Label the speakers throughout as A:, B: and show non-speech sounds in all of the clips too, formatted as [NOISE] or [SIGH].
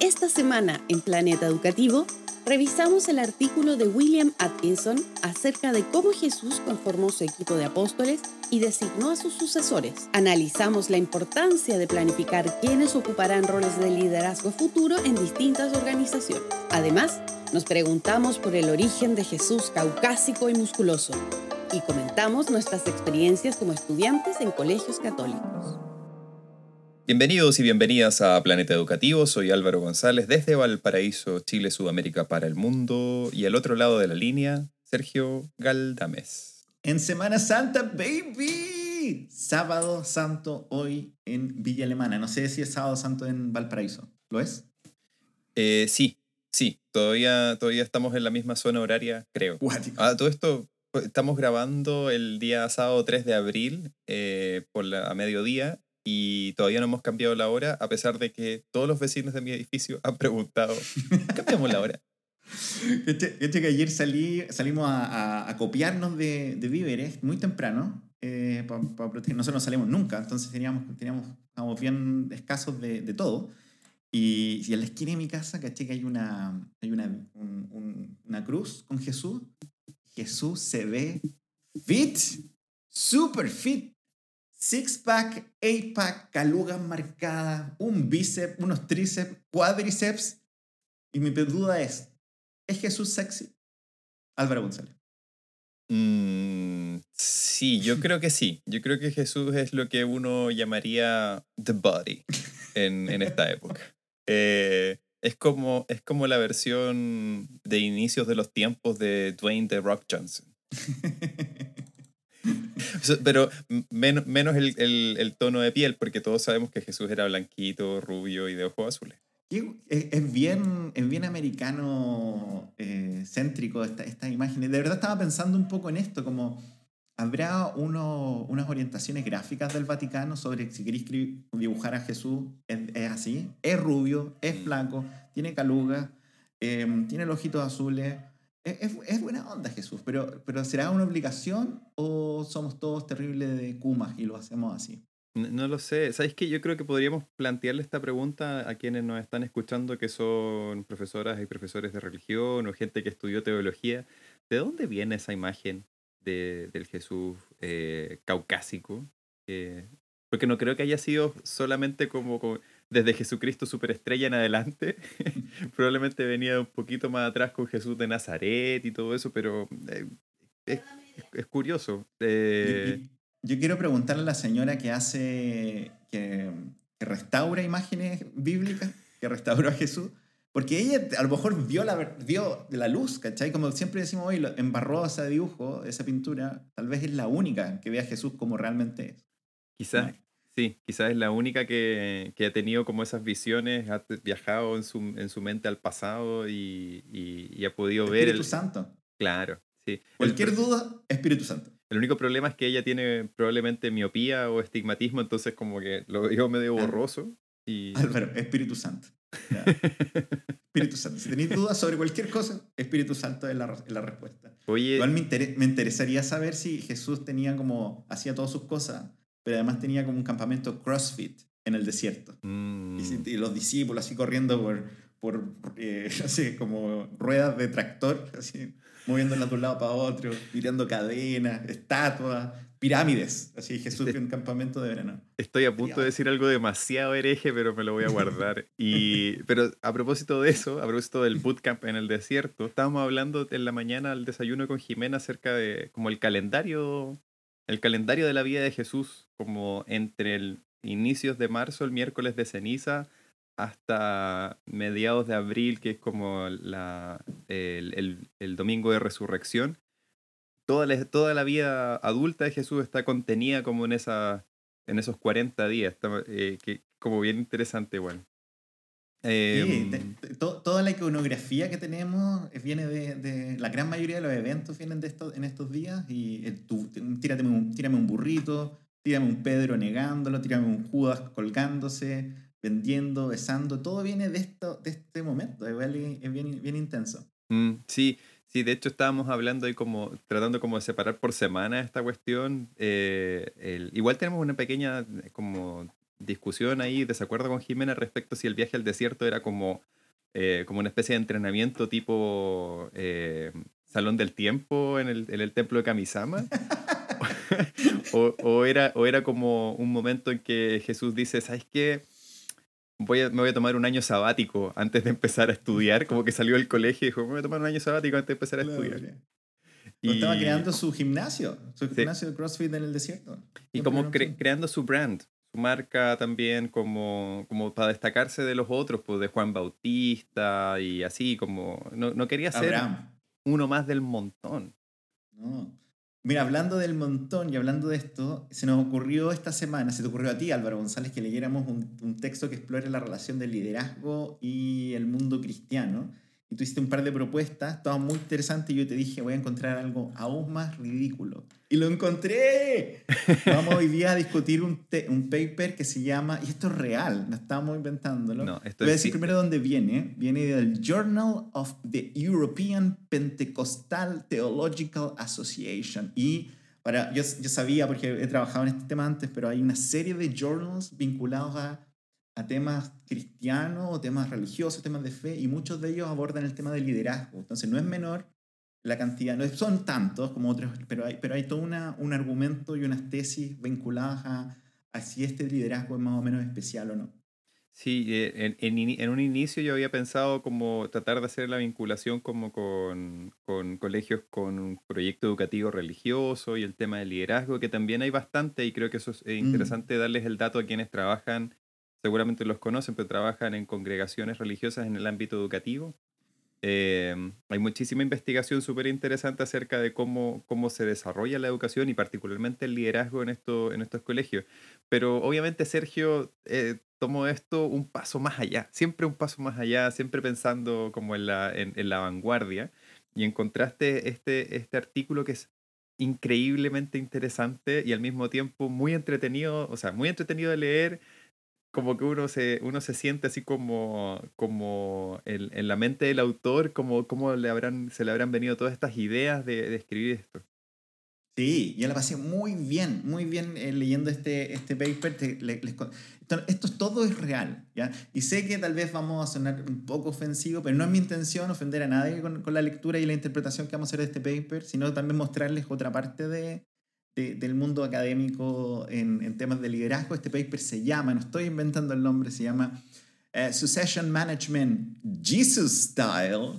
A: Esta semana en Planeta Educativo revisamos el artículo de William Atkinson acerca de cómo Jesús conformó su equipo de apóstoles y designó a sus sucesores. Analizamos la importancia de planificar quiénes ocuparán roles de liderazgo futuro en distintas organizaciones. Además, nos preguntamos por el origen de Jesús caucásico y musculoso y comentamos nuestras experiencias como estudiantes en colegios católicos.
B: Bienvenidos y bienvenidas a Planeta Educativo. Soy Álvaro González desde Valparaíso, Chile, Sudamérica para el mundo. Y al otro lado de la línea, Sergio Galdames.
C: En Semana Santa, baby. Sábado Santo hoy en Villa Alemana. No sé si es Sábado Santo en Valparaíso. ¿Lo es?
B: Eh, sí, sí. Todavía, todavía estamos en la misma zona horaria, creo. Ah, todo esto pues, estamos grabando el día sábado 3 de abril eh, por la, a mediodía y todavía no hemos cambiado la hora, a pesar de que todos los vecinos de mi edificio han preguntado, [LAUGHS] ¿cambiamos la hora?
C: Este que ayer salí, salimos a, a, copiarnos de, de, víveres muy temprano, eh, para proteger. Nosotros no salimos nunca, entonces teníamos, teníamos, estábamos bien escasos de, de todo. Y, y, en la esquina de mi casa, caché que hay una, hay una, un, un, una cruz con Jesús. Jesús se ve fit, super fit. Six-pack, eight-pack, calugas marcadas, un bíceps, unos tríceps, cuádriceps. Y mi duda es, ¿es Jesús sexy? Álvaro González.
B: Mm, sí, yo [LAUGHS] creo que sí. Yo creo que Jesús es lo que uno llamaría the body en, en esta época. Eh, es, como, es como la versión de inicios de los tiempos de Dwayne The Rock Johnson. [LAUGHS] [LAUGHS] Pero menos, menos el, el, el, tono de piel, porque todos sabemos que Jesús era blanquito, rubio y de ojos azules.
C: Es bien, es bien americano eh, céntrico esta, esta imagen. De verdad estaba pensando un poco en esto, como habrá uno, unas orientaciones gráficas del Vaticano sobre si queréis dibujar a Jesús, es, es, así, es rubio, es mm. flaco, tiene caluga, eh, tiene los ojitos azules, es, es, buena onda Jesús, pero, pero ¿será una obligación o somos todos terribles de Kumas y lo hacemos así?
B: No, lo sé. ¿Sabes qué? Yo creo que podríamos plantearle esta pregunta a quienes nos están escuchando, que son profesoras y profesores de religión o gente que estudió teología. ¿De dónde viene esa imagen de, del Jesús eh, caucásico? Eh, porque no creo que haya sido solamente como desde Jesucristo superestrella en adelante. [LAUGHS] Probablemente venía un poquito más atrás con Jesús de Nazaret y todo eso, pero eh, es, es, curioso.
C: Eh... Yo, yo, quiero preguntarle a la señora que hace, que, que, restaura imágenes bíblicas, que restauró a Jesús, porque ella a lo mejor vio la, vio la luz, ¿cachai? Como siempre decimos hoy, embarró ese dibujo, esa pintura, tal vez es la única que ve a Jesús como realmente es.
B: Quizás Sí, quizás es la única que, que, ha tenido como esas visiones, ha viajado en su, en su mente al pasado y, y, y ha podido
C: Espíritu
B: ver...
C: Espíritu Santo.
B: Claro, sí.
C: Cualquier el, duda, Espíritu Santo.
B: El único problema es que ella tiene probablemente miopía o estigmatismo, entonces como que lo veo medio borroso. Y...
C: Álvaro, Espíritu Santo. Espíritu Santo. Si tenéis dudas sobre cualquier cosa, Espíritu Santo es la, es la respuesta.
B: Oye,
C: Igual me, inter me interesaría saber si Jesús tenía como, hacía todas sus cosas pero además tenía como un campamento CrossFit en el desierto.
B: Mm.
C: Y, y, los discípulos así corriendo por, por eh, [LAUGHS] así, como ruedas de tractor, así, moviéndolas de un lado para otro, tirando cadenas, estatuas, pirámides. Así Jesús en un campamento de verano.
B: Estoy a punto de decir algo demasiado hereje, pero me lo voy a guardar. [LAUGHS] y, pero a propósito de eso, a propósito del bootcamp en el desierto, estábamos hablando en la mañana al desayuno con Jimena acerca de como el calendario el calendario de la vida de Jesús, como entre el inicios de marzo, el miércoles de ceniza, hasta mediados de abril, que es como la, el, el, domingo de resurrección. Toda la, toda la vida adulta de Jesús está contenida como en, esa, en esos 40 días, eh, que como bien interesante, bueno.
C: Eh, sí, to, toda la iconografía que tenemos viene de, de, La gran mayoría de los eventos vienen de esto, en estos días. Y el, tú, tírame, un, tírame un burrito, tírame un Pedro negándolo, tírame un Judas colgándose, vendiendo, besando. Todo viene de, esto, de este momento. Es bien, bien intenso.
B: Mm, sí, sí, de hecho estábamos hablando y como tratando como de separar por semana esta cuestión. Eh, el, igual tenemos una pequeña como discusión ahí, desacuerdo con Jimena respecto si el viaje al desierto era como, eh, como una especie de entrenamiento tipo eh, Salón del Tiempo en el, en el templo de Kamisama. [LAUGHS] o, o, era, o era como un momento en que Jesús dice, ¿sabes qué? Voy a, me voy a tomar un año sabático antes de empezar a estudiar, como que salió del colegio y dijo, me voy a tomar un año sabático antes de empezar a estudiar.
C: Y estaba creando su gimnasio, su gimnasio de CrossFit en el desierto.
B: Y como cre creando su brand, su marca también como, como para destacarse de los otros, pues de Juan Bautista y así, como no, no quería ser uno más del montón.
C: No. Mira, hablando del montón y hablando de esto, se nos ocurrió esta semana, se te ocurrió a ti, Álvaro González, que leyéramos un, un texto que explore la relación del liderazgo y el mundo cristiano y tú hiciste un par de propuestas, estaba muy interesante y yo te dije, voy a encontrar algo aún más ridículo. Y lo encontré. [LAUGHS] Vamos hoy día a discutir un, un paper que se llama, y esto es real, no estamos inventándolo. No, esto voy a decir primero dónde viene. Viene del Journal of the European Pentecostal Theological Association. Y para, yo, yo sabía, porque he trabajado en este tema antes, pero hay una serie de journals vinculados a a temas cristianos temas religiosos, temas de fe, y muchos de ellos abordan el tema del liderazgo. Entonces no es menor la cantidad, no son tantos como otros, pero hay, pero hay todo una, un argumento y unas tesis vinculadas a, si este liderazgo es más o menos especial o no.
B: Sí, eh, en, en, en, un inicio yo había pensado como tratar de hacer la vinculación como con, con, colegios con un proyecto educativo religioso y el tema del liderazgo, que también hay bastante y creo que eso es mm. interesante darles el dato a quienes trabajan seguramente los conocen, pero trabajan en congregaciones religiosas en el ámbito educativo. Em, hay muchísima investigación súper interesante acerca de cómo, cómo se desarrolla la educación y particularmente el liderazgo en, esto, en estos colegios. Pero obviamente Sergio eh, tomó esto un paso más allá, siempre un paso más allá, siempre pensando como en la, en, la vanguardia. Y encontraste este, este artículo que es increíblemente interesante y al mismo tiempo muy entretenido, o sea, muy entretenido de leer, como que uno se, uno se siente así como, como en, en la mente del autor, como, como le habrán, se le habrán venido todas estas ideas de, escribir esto.
C: Sí, yo la pasé muy bien, muy bien eh, leyendo este, este paper. esto todo es real, ¿ya? Y sé que tal vez vamos a sonar un poco ofensivo, pero no es mi intención ofender a nadie con, con la lectura y la interpretación que vamos a hacer de este paper, sino también mostrarles otra parte de, del mundo académico en, temas de liderazgo. Este paper se llama, no estoy inventando el nombre, se llama eh, Succession Management Jesus Style. [LAUGHS]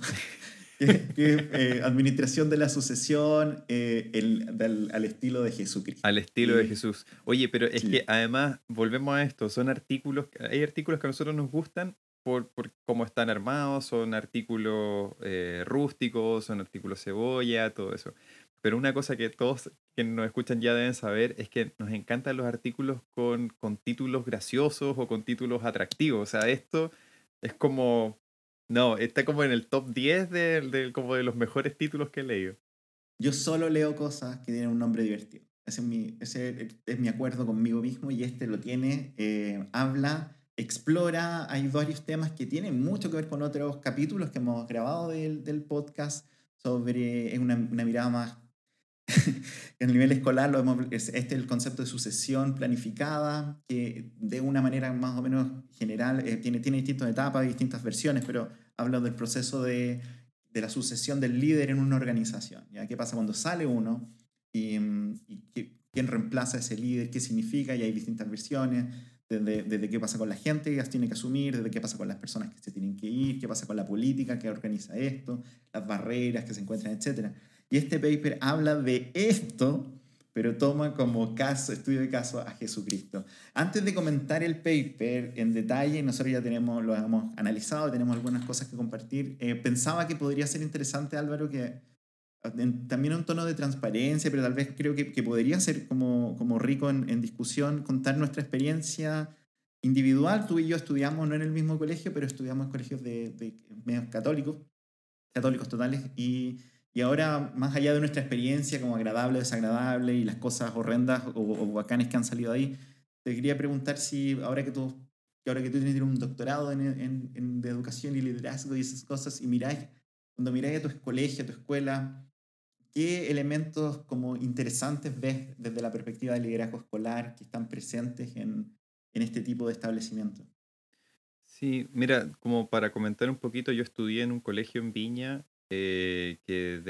C: Eh, administración de la sucesión eh, el, al estilo de Jesucristo.
B: Al estilo de Jesús. Oye, pero es que además, volvemos a esto, son artículos, hay artículos que a nosotros nos gustan por, por cómo están armados, son artículos rústicos, son artículos cebolla, todo eso. Pero una cosa que todos que nos escuchan ya deben saber es que nos encantan los artículos con, con títulos graciosos o con títulos atractivos. O sea, esto es como... No, está como en el top 10 de, como de los mejores títulos que he leído.
C: Yo solo leo cosas que tienen un nombre divertido. Ese es mi, ese es mi acuerdo conmigo mismo y este lo tiene. Eh, habla, explora, hay varios temas que tienen mucho que ver con otros capítulos que hemos grabado del, del podcast sobre una, una mirada más [LAUGHS] en el nivel escolar lo este es el concepto de sucesión planificada, que de una manera más o menos general eh, tiene, tiene distintas etapas, distintas versiones, pero habla del proceso de, de, la sucesión del líder en una organización. ¿ya? ¿Qué pasa cuando sale uno y, quién reemplaza a ese líder? ¿Qué significa? Y hay distintas versiones. Desde, desde, qué pasa con la gente que las tiene que asumir, desde qué pasa con las personas que se tienen que ir, qué pasa con la política que organiza esto, las barreras que se encuentran, etc. Y este paper habla de esto, pero toma como caso, estudio de caso a Jesucristo. Antes de comentar el paper en detalle, nosotros ya tenemos, lo hemos analizado, tenemos algunas cosas que compartir. Eh, pensaba que podría ser interesante, Álvaro, que también un tono de transparencia, pero tal vez creo que, que podría ser como, como rico en, en, discusión, contar nuestra experiencia individual. Tú y yo estudiamos no en el mismo colegio, pero estudiamos en colegios de, de medios católicos, católicos totales, y y ahora, más allá de nuestra experiencia como agradable o desagradable y las cosas horrendas o, o que han salido ahí, te quería preguntar si ahora que tú, ahora que tú tienes un doctorado en, en, en, educación y liderazgo y esas cosas, y miráis, cuando miráis a tu colegio, a tu escuela, ¿qué elementos como interesantes ves desde la perspectiva del liderazgo escolar que están presentes en, en este tipo de establecimiento.
B: Sí, mira, como para comentar un poquito, yo estudié en un colegio en Viña eh, que,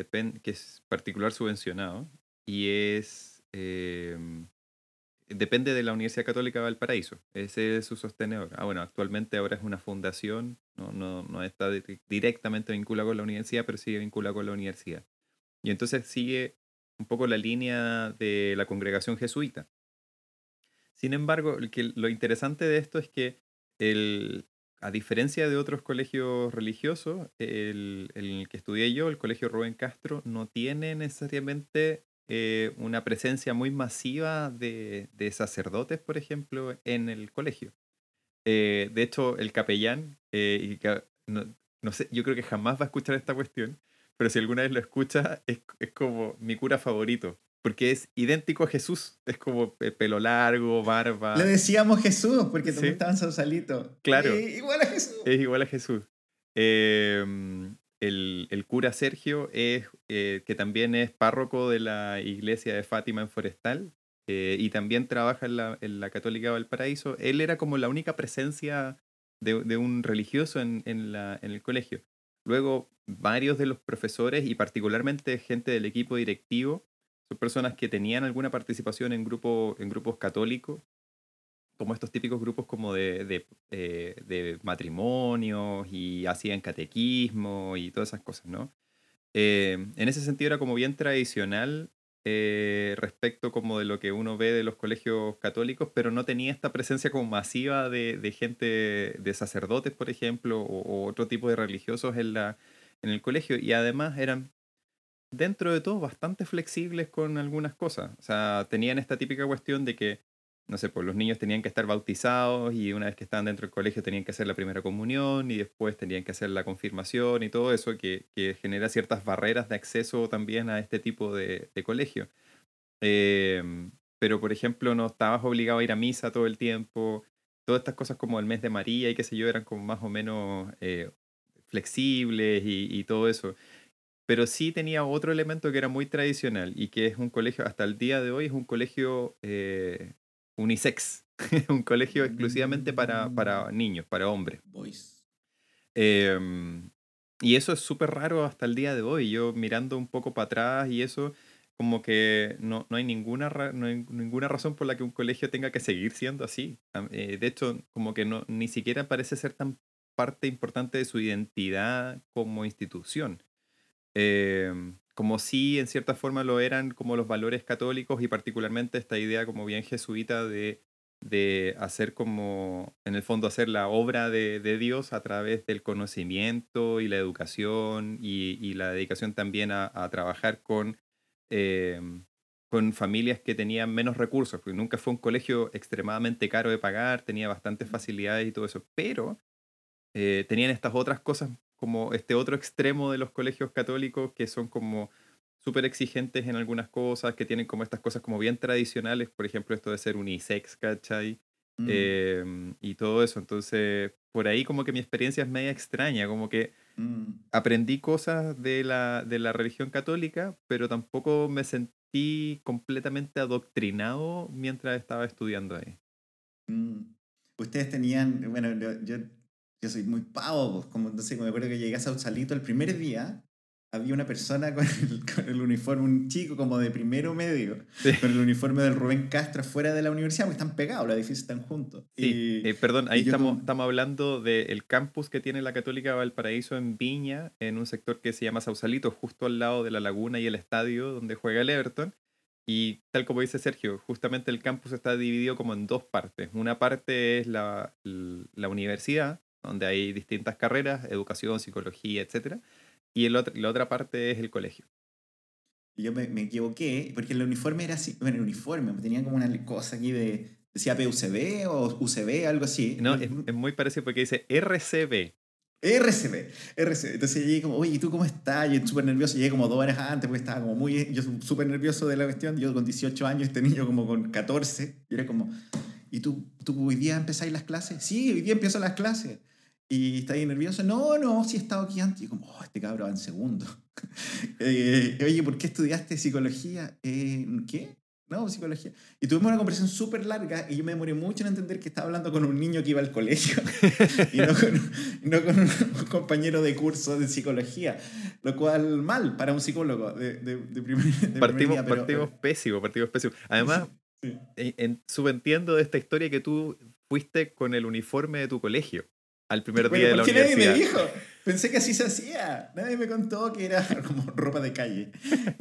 B: que es particular subvencionado y es em, depende de la Universidad Católica de Valparaíso. Ese es su sostenedor. Ah, bueno, actualmente ahora es una fundación, no, no, no está directamente vinculada con la universidad, pero sigue vinculada con la universidad. Y entonces sigue un poco la línea de la congregación jesuita. Sin embargo, lo interesante de esto es que el, a diferencia de otros colegios religiosos, el, el, que estudié yo, el Colegio Rubén Castro, no tiene necesariamente eh, una presencia muy masiva de, de, sacerdotes, por ejemplo, en el colegio. Eh, de hecho, el capellán, eh, no, no, sé, yo creo que jamás va a escuchar esta cuestión, pero si alguna vez lo escucha, es, es como mi cura favorito, porque es idéntico a Jesús. Es como pelo largo, barba.
C: Le decíamos Jesús, porque también estaba en Sausalito.
B: Claro.
C: igual a Jesús.
B: Es igual a Jesús. Em, el, el, cura Sergio, es, eh, que también es párroco de la iglesia de Fátima en Forestal, eh, y también trabaja en la, en la Católica Valparaíso. Él era como la única presencia de, de un religioso en, en, la, en el colegio. Luego, varios de los profesores y particularmente gente del equipo directivo son personas que tenían alguna participación en, grupo, en grupos católicos, como estos típicos grupos como de, de, eh, matrimonios y hacían catequismo y todas esas cosas, ¿no? Eh, en ese sentido era como bien tradicional eh, respecto como de lo que uno ve de los colegios católicos, pero no tenía esta presencia como masiva de, de gente, de sacerdotes, por ejemplo, o, o, otro tipo de religiosos en, la, en el colegio. Y además eran, dentro de todo, bastante flexibles con algunas cosas. O sea, tenían esta típica cuestión de que, no sé, pues los niños tenían que estar bautizados y una vez que estaban dentro del colegio tenían que hacer la primera comunión y después tenían que hacer la confirmación y todo eso, que, que genera ciertas barreras de acceso también a este tipo de, de colegio. Eh, pero, por ejemplo, no estabas obligado a ir a misa todo el tiempo. Todas estas cosas como el mes de María y qué sé yo eran como más o menos eh, flexibles y, y, todo eso. Pero sí tenía otro elemento que era muy tradicional y que es un colegio, hasta el día de hoy, es un colegio eh, unisex, [LAUGHS] un colegio exclusivamente para, para niños, para hombres.
C: Boys.
B: Eh, y eso es súper raro hasta el día de hoy. Yo mirando un poco para atrás y eso, como que no, no, hay ninguna, no hay ninguna razón por la que un colegio tenga que seguir siendo así. Eh, de hecho, como que no, ni siquiera parece ser tan parte importante de su identidad como institución. Eh, como si en cierta forma lo eran como los valores católicos y particularmente esta idea como bien jesuita de, de hacer como, en el fondo, hacer la obra de, de Dios a través del conocimiento y la educación y, y la dedicación también a, a trabajar con, eh, con familias que tenían menos recursos, porque nunca fue un colegio extremadamente caro de pagar, tenía bastantes facilidades y todo eso, pero eh, tenían estas otras cosas como este otro extremo de los colegios católicos que son como súper exigentes en algunas cosas, que tienen como estas cosas como bien tradicionales, por ejemplo, esto de ser unisex, ¿cachai? Mm. Eh, y todo eso. Entonces, por ahí como que mi experiencia es media extraña, como que mm. aprendí cosas de la, de la religión católica, pero tampoco me sentí completamente adoctrinado mientras estaba estudiando ahí.
C: Mm. Ustedes tenían, bueno, yo yo soy muy pavo, pues, como entonces me acuerdo que llegué a Sausalito el primer día, había una persona [LAUGHS] con el, con el, uniforme, un chico como de primero medio, sí. con el uniforme del Rubén Castro fuera de la universidad, porque están pegados, los edificios están juntos.
B: Sí, y, eh, perdón, ahí estamos, como... estamos hablando del campus que tiene la Católica Valparaíso en Viña, en un sector que se llama Sausalito, justo al lado de la laguna y el estadio donde juega el Everton. Y tal como dice Sergio, justamente el campus está dividido como en dos partes. Una parte es la, la universidad, donde hay distintas carreras, educación, psicología, etc. Y el otro, la otra parte es el colegio.
C: Yo me, me, equivoqué, porque el uniforme era así, bueno, el uniforme, tenía como una cosa aquí de, decía PUCB o UCB, algo así.
B: No, es, es muy parecido porque dice RCB.
C: RCB, RCB. Entonces llegué como, oye, ¿y tú cómo estás? Yo súper nervioso, llegué como dos horas antes porque estaba como muy, yo súper nervioso de la cuestión, yo con 18 años, este niño como con 14, y era como, ¿y tú, tú hoy día empezáis las clases? Sí, hoy día empiezo las clases. ¿Y está ahí nervioso? No, no, sí he estado aquí antes. Y como, oh, este cabro va en segundo. [LAUGHS] eh, oye, ¿por qué estudiaste psicología? Eh, ¿Qué? no, psicología. Y tuvimos una conversación súper larga y yo me demoré mucho en entender que estaba hablando con un niño que iba al colegio [LAUGHS] y no con, no con, un compañero de curso de psicología, lo cual mal para un psicólogo de, de, de primer,
B: partimos, partimos pésimo, partimos pésimo. Además, [LAUGHS] en, subentiendo de esta historia que tú fuiste con el uniforme de tu colegio al primer día de la universidad.
C: Nadie me dijo. Pensé que así se hacía. Nadie me contó que era [LAUGHS] como ropa de calle.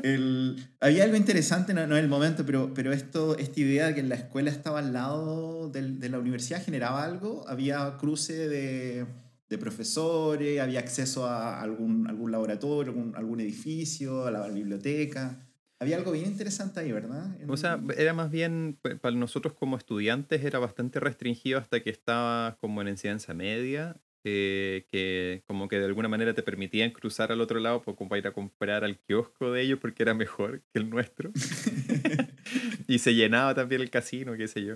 C: El, había algo interesante, no, no en el momento, pero, pero esto, esta idea de que la escuela estaba al lado del, de la universidad generaba algo. Había cruce de, de profesores, había acceso a algún, algún laboratorio, algún, algún edificio, a la biblioteca. Había algo bien interesante ahí, ¿verdad?
B: O sea, era más bien, para nosotros como estudiantes era bastante restringido hasta que estabas como en enseñanza media, eh, que como que de alguna manera te permitían cruzar al otro lado como para ir a comprar al kiosco de ellos porque era mejor que el nuestro. [LAUGHS] [LAUGHS] y se llenaba también el casino, qué sé yo.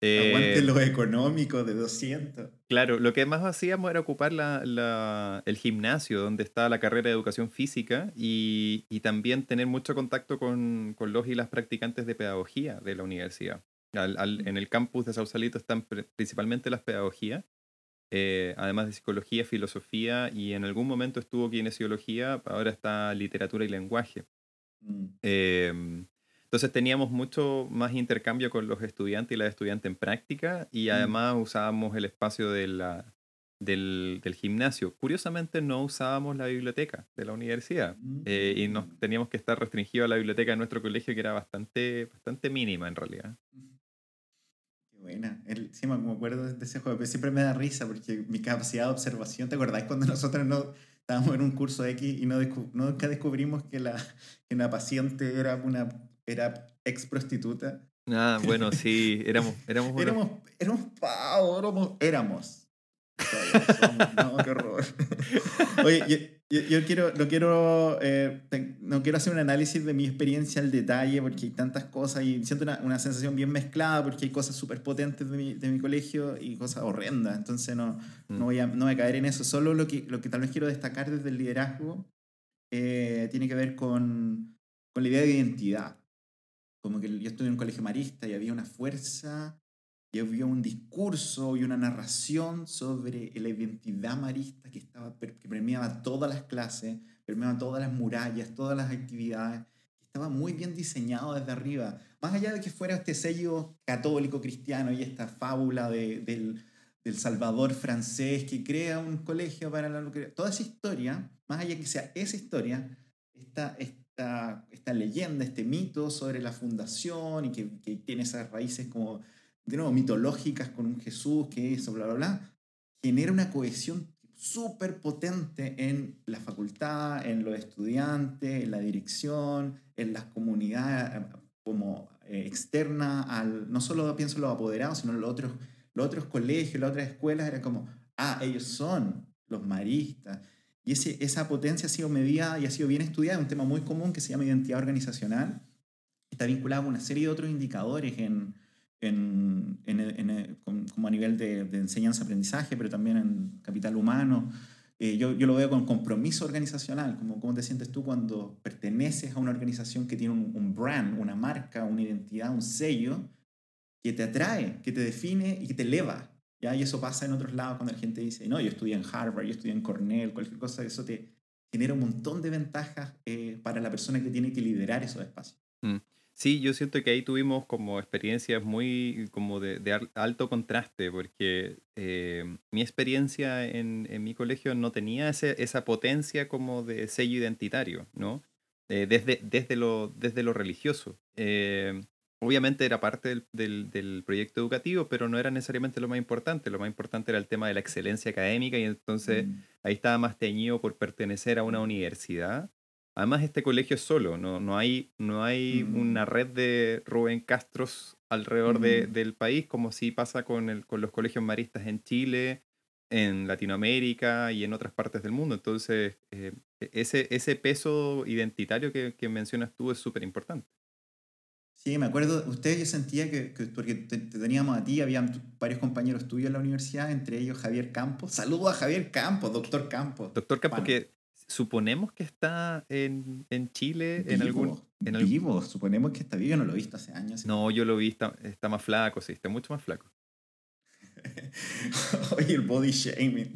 C: Aguante eh, lo económico de 200.
B: Claro, lo que más hacíamos era ocupar la, el gimnasio donde estaba la carrera de educación física y, y también tener mucho contacto con, con, los y las practicantes de pedagogía de la universidad. Al, en el campus de Sausalito están principalmente las pedagogías, eh, además de psicología, filosofía y en algún momento estuvo kinesiología, ahora está literatura y lenguaje. Mm. Eh, entonces teníamos mucho más intercambio con los estudiantes y las estudiantes en práctica y mm. además usábamos el espacio de la, del, del, gimnasio. Curiosamente no usábamos la biblioteca de la universidad eh, y nos mm. teníamos que estar restringidos a la biblioteca de nuestro colegio que era bastante, bastante mínima en realidad.
C: Qué buena. El, sí, me acuerdo de ese juego, pero siempre me da risa porque mi capacidad de observación, ¿te acordás cuando nosotros no estábamos en un curso X y no, nunca descubrimos que la, que la paciente era una era ex prostituta.
B: Ah, [LAUGHS] bueno, sí, éramos... Éramos,
C: éramos, éramos pavos, éramos... éramos. No, qué horror. [LAUGHS] Oye, yo, yo, quiero, no, quiero, eh, no quiero hacer un análisis de mi experiencia al detalle porque hay tantas cosas y siento una, una sensación bien mezclada porque hay cosas súper potentes de mi, de mi, colegio y cosas horrendas. Entonces no, no, mm. voy a, no voy a caer en eso. Solo lo que, lo que tal vez quiero destacar desde el liderazgo eh, tiene que ver con, con la idea de identidad como que yo estuve en un colegio marista y había una fuerza, y había un discurso y una narración sobre la identidad marista que, estaba, que permeaba todas las clases, permeaba todas las murallas, todas las actividades, estaba muy bien diseñado desde arriba. Más allá de que fuera este sello católico cristiano y esta fábula de, del, del Salvador francés que crea un colegio para la toda esa historia, más allá de que sea esa historia, está, esta, leyenda, este mito sobre la fundación y que, que, tiene esas raíces como, de nuevo, mitológicas con un Jesús, que eso, bla, bla, bla, genera una cohesión súper potente en la facultad, en los estudiantes, en la dirección, en las comunidades eh, como eh, externa al, no solo pienso en los apoderados, sino en los otros, los otros colegios, las otras escuelas, era como, ah, ellos son los maristas. Y esa potencia ha sido medida y ha sido bien estudiada, un tema muy común que se llama identidad organizacional. Está vinculado con una serie de otros indicadores en, en, en, como a nivel de, enseñanza-aprendizaje, pero también en capital humano. Eh, yo, yo, lo veo con compromiso organizacional, como cómo te sientes tú cuando perteneces a una organización que tiene un, brand, una marca, una identidad, un sello que te atrae, que te define y que te eleva. ¿Ya? Y eso pasa en otros lados cuando la gente dice, no, yo estudié en Harvard, yo estudié en Cornell, cualquier cosa, eso te genera un montón de ventajas eh, para la persona que tiene que liderar esos espacios.
B: Mm. Sí, yo siento que ahí tuvimos como experiencias muy como de, de alto contraste, porque eh, mi experiencia en, en, mi colegio no tenía ese, esa potencia como de sello identitario, ¿no? Eh, desde, desde, lo, desde lo religioso obviamente era parte del, del, proyecto educativo, pero no era necesariamente lo más importante. Lo más importante era el tema de la excelencia académica y entonces mm. ahí estaba más teñido por pertenecer a una universidad. Además, este colegio es solo, no, no hay, no hay mm. una red de Rubén Castros alrededor de, mm. del país, como sí pasa con, el, con los colegios maristas en Chile, en Latinoamérica y en otras partes del mundo. Entonces, eh, e-, ese, ese peso identitario que, que mencionas tú es súper importante.
C: Sí, me acuerdo, ustedes yo sentía que, porque te, teníamos a ti, había varios compañeros tuyos en la universidad, entre ellos Javier Campos. Saludo a Javier Campos, doctor Campos.
B: Doctor Campos, que suponemos que está en, en Chile en algún... En
C: vivo, suponemos que está vivo, no lo he visto hace años.
B: No, yo lo vi, está, está más flaco, sí, está mucho más flaco. [LAUGHS]
C: Oye, el body shaming.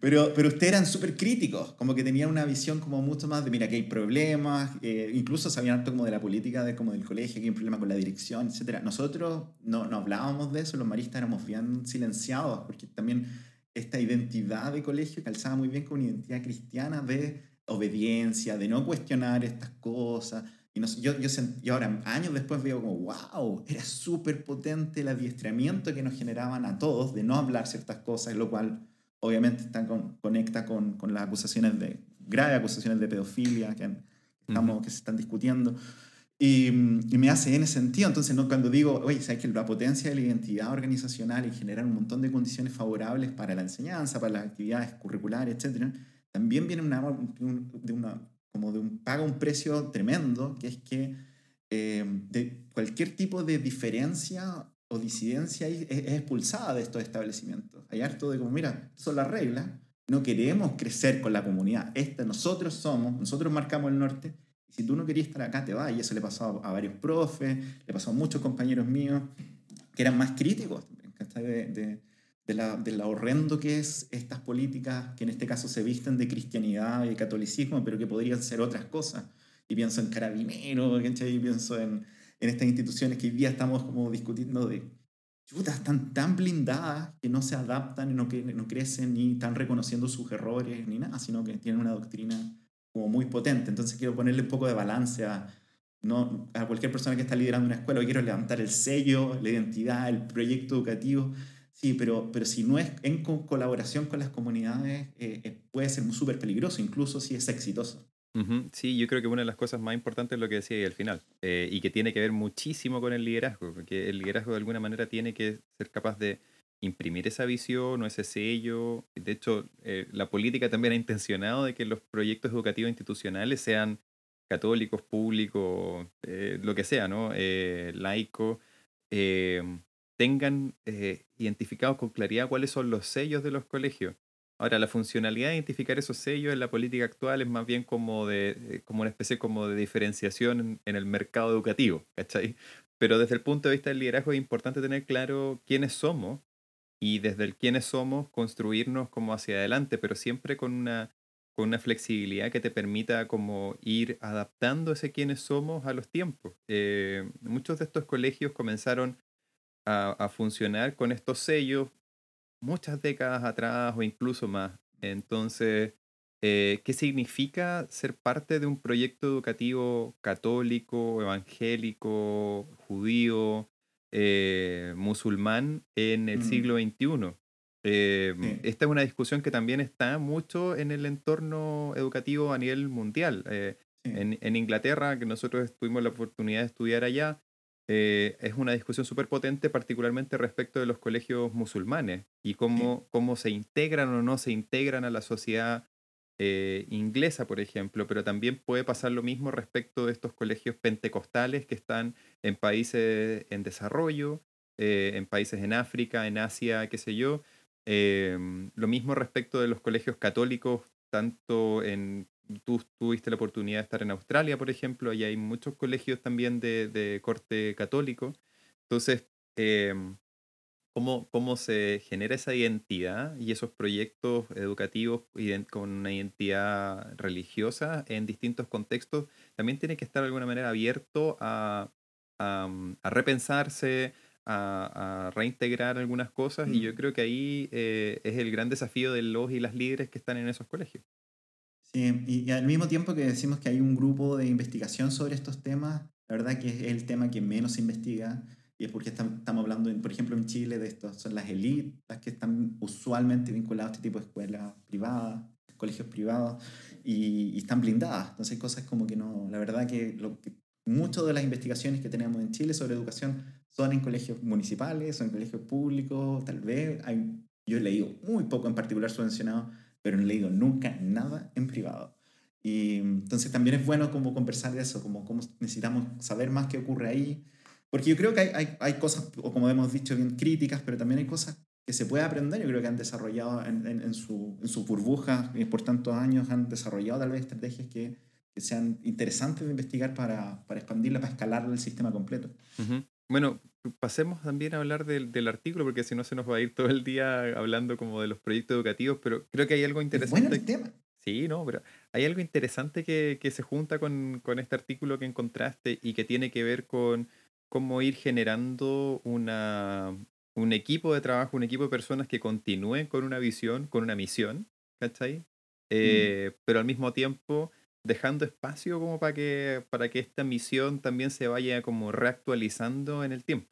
C: pero, pero ustedes eran súper críticos, como que tenían una visión como mucho más de, mira, que hay problemas, eh, incluso sabían harto como de la política, de como del colegio, que hay un problema con la dirección, etc. Nosotros no, no hablábamos de eso, los maristas éramos bien silenciados, porque también esta identidad de colegio calzaba muy bien con una identidad cristiana de obediencia, de no cuestionar estas cosas, y, yo, yo, y ahora, años después, veo como, wow, era súper potente el adiestramiento que nos generaban a todos de no hablar ciertas cosas, lo cual obviamente está con, conecta con, con, las acusaciones de, graves acusaciones de pedofilia que, estamos, que se están discutiendo. Y, y, me hace en ese sentido. Entonces, ¿no? cuando digo, oye, ¿sabes que la potencia de la identidad organizacional y generar un montón de condiciones favorables para la enseñanza, para las actividades curriculares, etcétera, también viene una, de una como de un, paga un precio tremendo, que es que eh, de cualquier tipo de diferencia o disidencia es, expulsada de estos establecimientos. Hay harto de como, mira, son las reglas, no queremos crecer con la comunidad, esta, nosotros somos, nosotros marcamos el norte, y si tú no querías estar acá, te vas, y eso le pasó a, varios profes, le pasó a muchos compañeros míos, que eran más críticos de, de, de, la, de horrendo que es estas políticas que en este caso se visten de cristianidad y de catolicismo, pero que podrían ser otras cosas. Y pienso en carabineros, y pienso en, en estas instituciones que hoy día estamos como discutiendo de chutas están tan blindadas que no se adaptan no, que, no crecen ni están reconociendo sus errores ni nada, sino que tienen una doctrina como muy potente. Entonces quiero ponerle un poco de balance a, no, a cualquier persona que está liderando una escuela, quiero levantar el sello, la identidad, el proyecto educativo, Sí, pero, pero si no es en colaboración con las comunidades, eh, eh, puede ser súper peligroso, incluso si es exitoso.
B: Sí, yo creo que una de las cosas más importantes es lo que decía ahí al final, eh, y que tiene que ver muchísimo con el liderazgo, porque el liderazgo de alguna manera tiene que ser capaz de imprimir esa visión o ese sello. De hecho, la política también ha intencionado de que los proyectos educativos institucionales sean católicos, públicos, lo que sea, ¿no? laicos tengan eh, identificados con claridad cuáles son los sellos de los colegios. Ahora, la funcionalidad de identificar esos sellos en la política actual es más bien como, de, eh, como una especie como de diferenciación en, el mercado educativo, ¿cachai? Pero desde el punto de vista del liderazgo es importante tener claro quiénes somos y desde el quiénes somos construirnos como hacia adelante, pero siempre con una, con una flexibilidad que te permita como ir adaptando ese quiénes somos a los tiempos. Eh, muchos de estos colegios comenzaron a, funcionar con estos sellos muchas décadas atrás o incluso más. Entonces, eh, ¿qué significa ser parte de un proyecto educativo católico, evangélico, judío, eh, musulmán en el mm. siglo XXI? Eh, esta es una discusión que también está mucho en el entorno educativo a nivel mundial. en, en, Inglaterra, que nosotros tuvimos la oportunidad de estudiar allá, eh, es una discusión súper potente, particularmente respecto de los colegios musulmanes y cómo, cómo se integran o no se integran a la sociedad eh, inglesa, por ejemplo, pero también puede pasar lo mismo respecto de estos colegios pentecostales que están en países en desarrollo, eh, en países en África, en Asia, qué sé yo. lo mismo respecto de los colegios católicos, tanto en Tú tuviste la oportunidad de estar en Australia, por ejemplo, y hay muchos colegios también de, corte católico. Entonces, em, ¿cómo, ¿cómo, se genera esa identidad y esos proyectos educativos con una identidad religiosa en distintos contextos? También tiene que estar de alguna manera abierto a, a, mm, repensarse, a, reintegrar algunas cosas, y yo mm. creo que ahí eh, es el gran desafío de los y las líderes que están en esos colegios.
C: Sí, y, al mismo tiempo que decimos que hay un grupo de investigación sobre estos temas, la verdad que es el tema que menos se investiga y es porque estamos hablando, por ejemplo, en Chile de estos, son las élites, las que están usualmente vinculadas a este tipo de escuelas privadas, colegios privados, y, están blindadas. Entonces cosas como que no, la verdad que, que muchas de las investigaciones que tenemos en Chile sobre educación son en colegios municipales, son en colegios públicos, tal vez hay, yo he leído muy poco en particular subvencionado, pero no he leído nunca nada en privado. Y entonces también es bueno como conversar de eso, como, como necesitamos saber más qué ocurre ahí, porque yo creo que hay, hay, hay, cosas, o como hemos dicho, bien críticas, pero también hay cosas que se puede aprender. Yo creo que han desarrollado en, en, su, en sus burbujas y por tantos años han desarrollado tal vez estrategias que, que sean interesantes de investigar para, para expandirla, para escalar el sistema completo.
B: Bueno, pasemos también a hablar del, del, artículo, porque si no se nos va a ir todo el día hablando como de los proyectos educativos, pero creo que hay algo interesante.
C: bueno el tema.
B: Sí, no, pero hay algo interesante que, que se junta con, con, este artículo que encontraste y que tiene que ver con cómo ir generando una, un equipo de trabajo, un equipo de personas que continúen con una visión, con una misión, ¿cachai? Mm. Eh, pero al mismo tiempo dejando espacio como para que, para que esta misión también se vaya como reactualizando en el tiempo.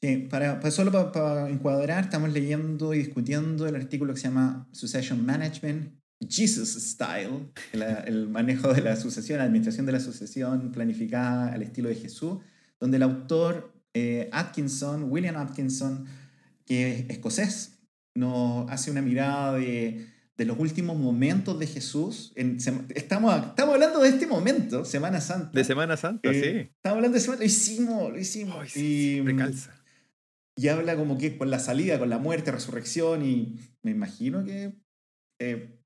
C: Sí, para, solo para, encuadrar, estamos leyendo y discutiendo el artículo que se llama Succession Management, Jesus Style, el, manejo de la sucesión, la administración de la sucesión planificada al estilo de Jesús, donde el autor eh, Atkinson, William Atkinson, que es escocés, nos hace una mirada de de los últimos momentos de Jesús. En, estamos, estamos hablando de este momento, Semana Santa.
B: De Semana Santa, eh, sí.
C: Estamos hablando de Semana Lo hicimos, lo hicimos. y, y habla como que con la salida, con la muerte, resurrección, y me imagino que eh,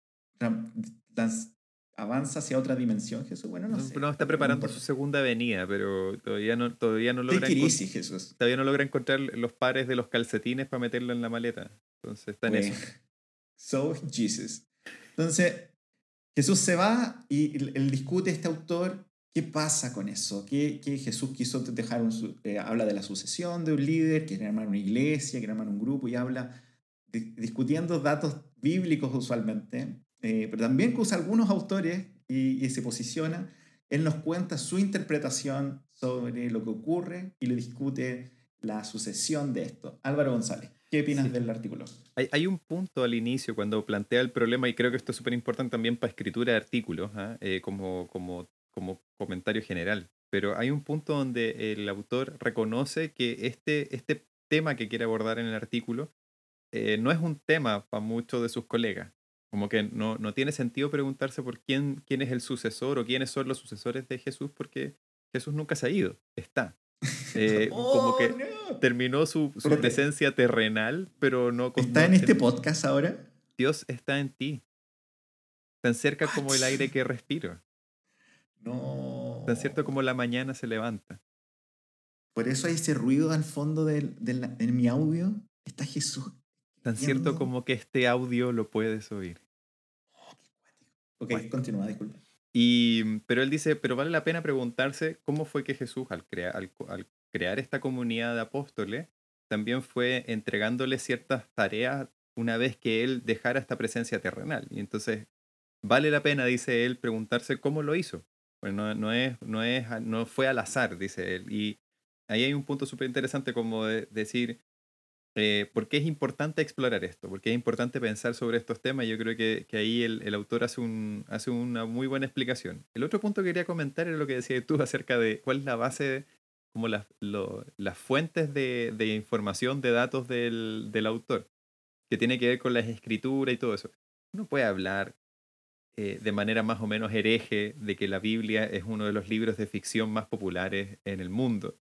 C: avanza hacia otra dimensión, Jesús. Bueno, no, sé.
B: No, está preparando su segunda venida, pero todavía no, todavía no logra.
C: Crisis, Jesús.
B: Todavía no logra encontrar los pares de los calcetines para meterlo en la maleta. Entonces está en eso.
C: So Jesus. Entonces, Jesús se va y él discute este autor qué pasa con eso, qué, Jesús quiso dejar, un, eh, habla de la sucesión de un líder, quiere armar una iglesia, quiere armar un grupo y habla discutiendo datos bíblicos usualmente, eh, pero también que usa algunos autores y, y se posiciona, él nos cuenta su interpretación sobre lo que ocurre y le discute la sucesión de esto. Álvaro González. ¿Qué opinas del artículo?
B: Hay, hay, un punto al inicio cuando plantea el problema, y creo que esto es súper importante también para escritura de artículos, ¿ah? eh, como, como, como comentario general. Pero hay un punto donde el autor reconoce que este, este tema que quiere abordar en el artículo eh, no es un tema para muchos de sus colegas. Como que no, no tiene sentido preguntarse por quién, quién es el sucesor o quiénes son los sucesores de Jesús, porque Jesús nunca se ha ido, está. [LAUGHS] Eh, como que oh, terminó su, su presencia terrenal, pero no...
C: ¿Está en este podcast ahora?
B: Dios está en ti. Tan cerca como el aire que respiro.
C: No.
B: Tan cierto como la mañana se levanta.
C: Por eso hay ese ruido al fondo de, en mi audio. Está Jesús.
B: Tan cierto como que este audio lo puedes oír.
C: Oh, ok, continúa, disculpa.
B: Y, pero él dice, pero vale la pena preguntarse cómo fue que Jesús al, al, crear esta comunidad de apóstoles, también fue entregándole ciertas tareas una vez que él dejara esta presencia terrenal. Y entonces vale la pena, dice él, preguntarse cómo lo hizo. Pues no, no, es, no, es, no fue al azar, dice él. Y ahí hay un punto súper interesante como de decir, eh, ¿Por qué es importante explorar esto? Porque es importante pensar sobre estos temas. Yo creo que, que ahí el, el, autor hace, un, hace una muy buena explicación. El otro punto que quería comentar era lo que decías tú acerca de cuál es la base, como las, las fuentes de, de, información, de datos del, del, autor, que tiene que ver con la escritura y todo eso. Uno puede hablar eh, de manera más o menos hereje de que la Biblia es uno de los libros de ficción más populares en el mundo.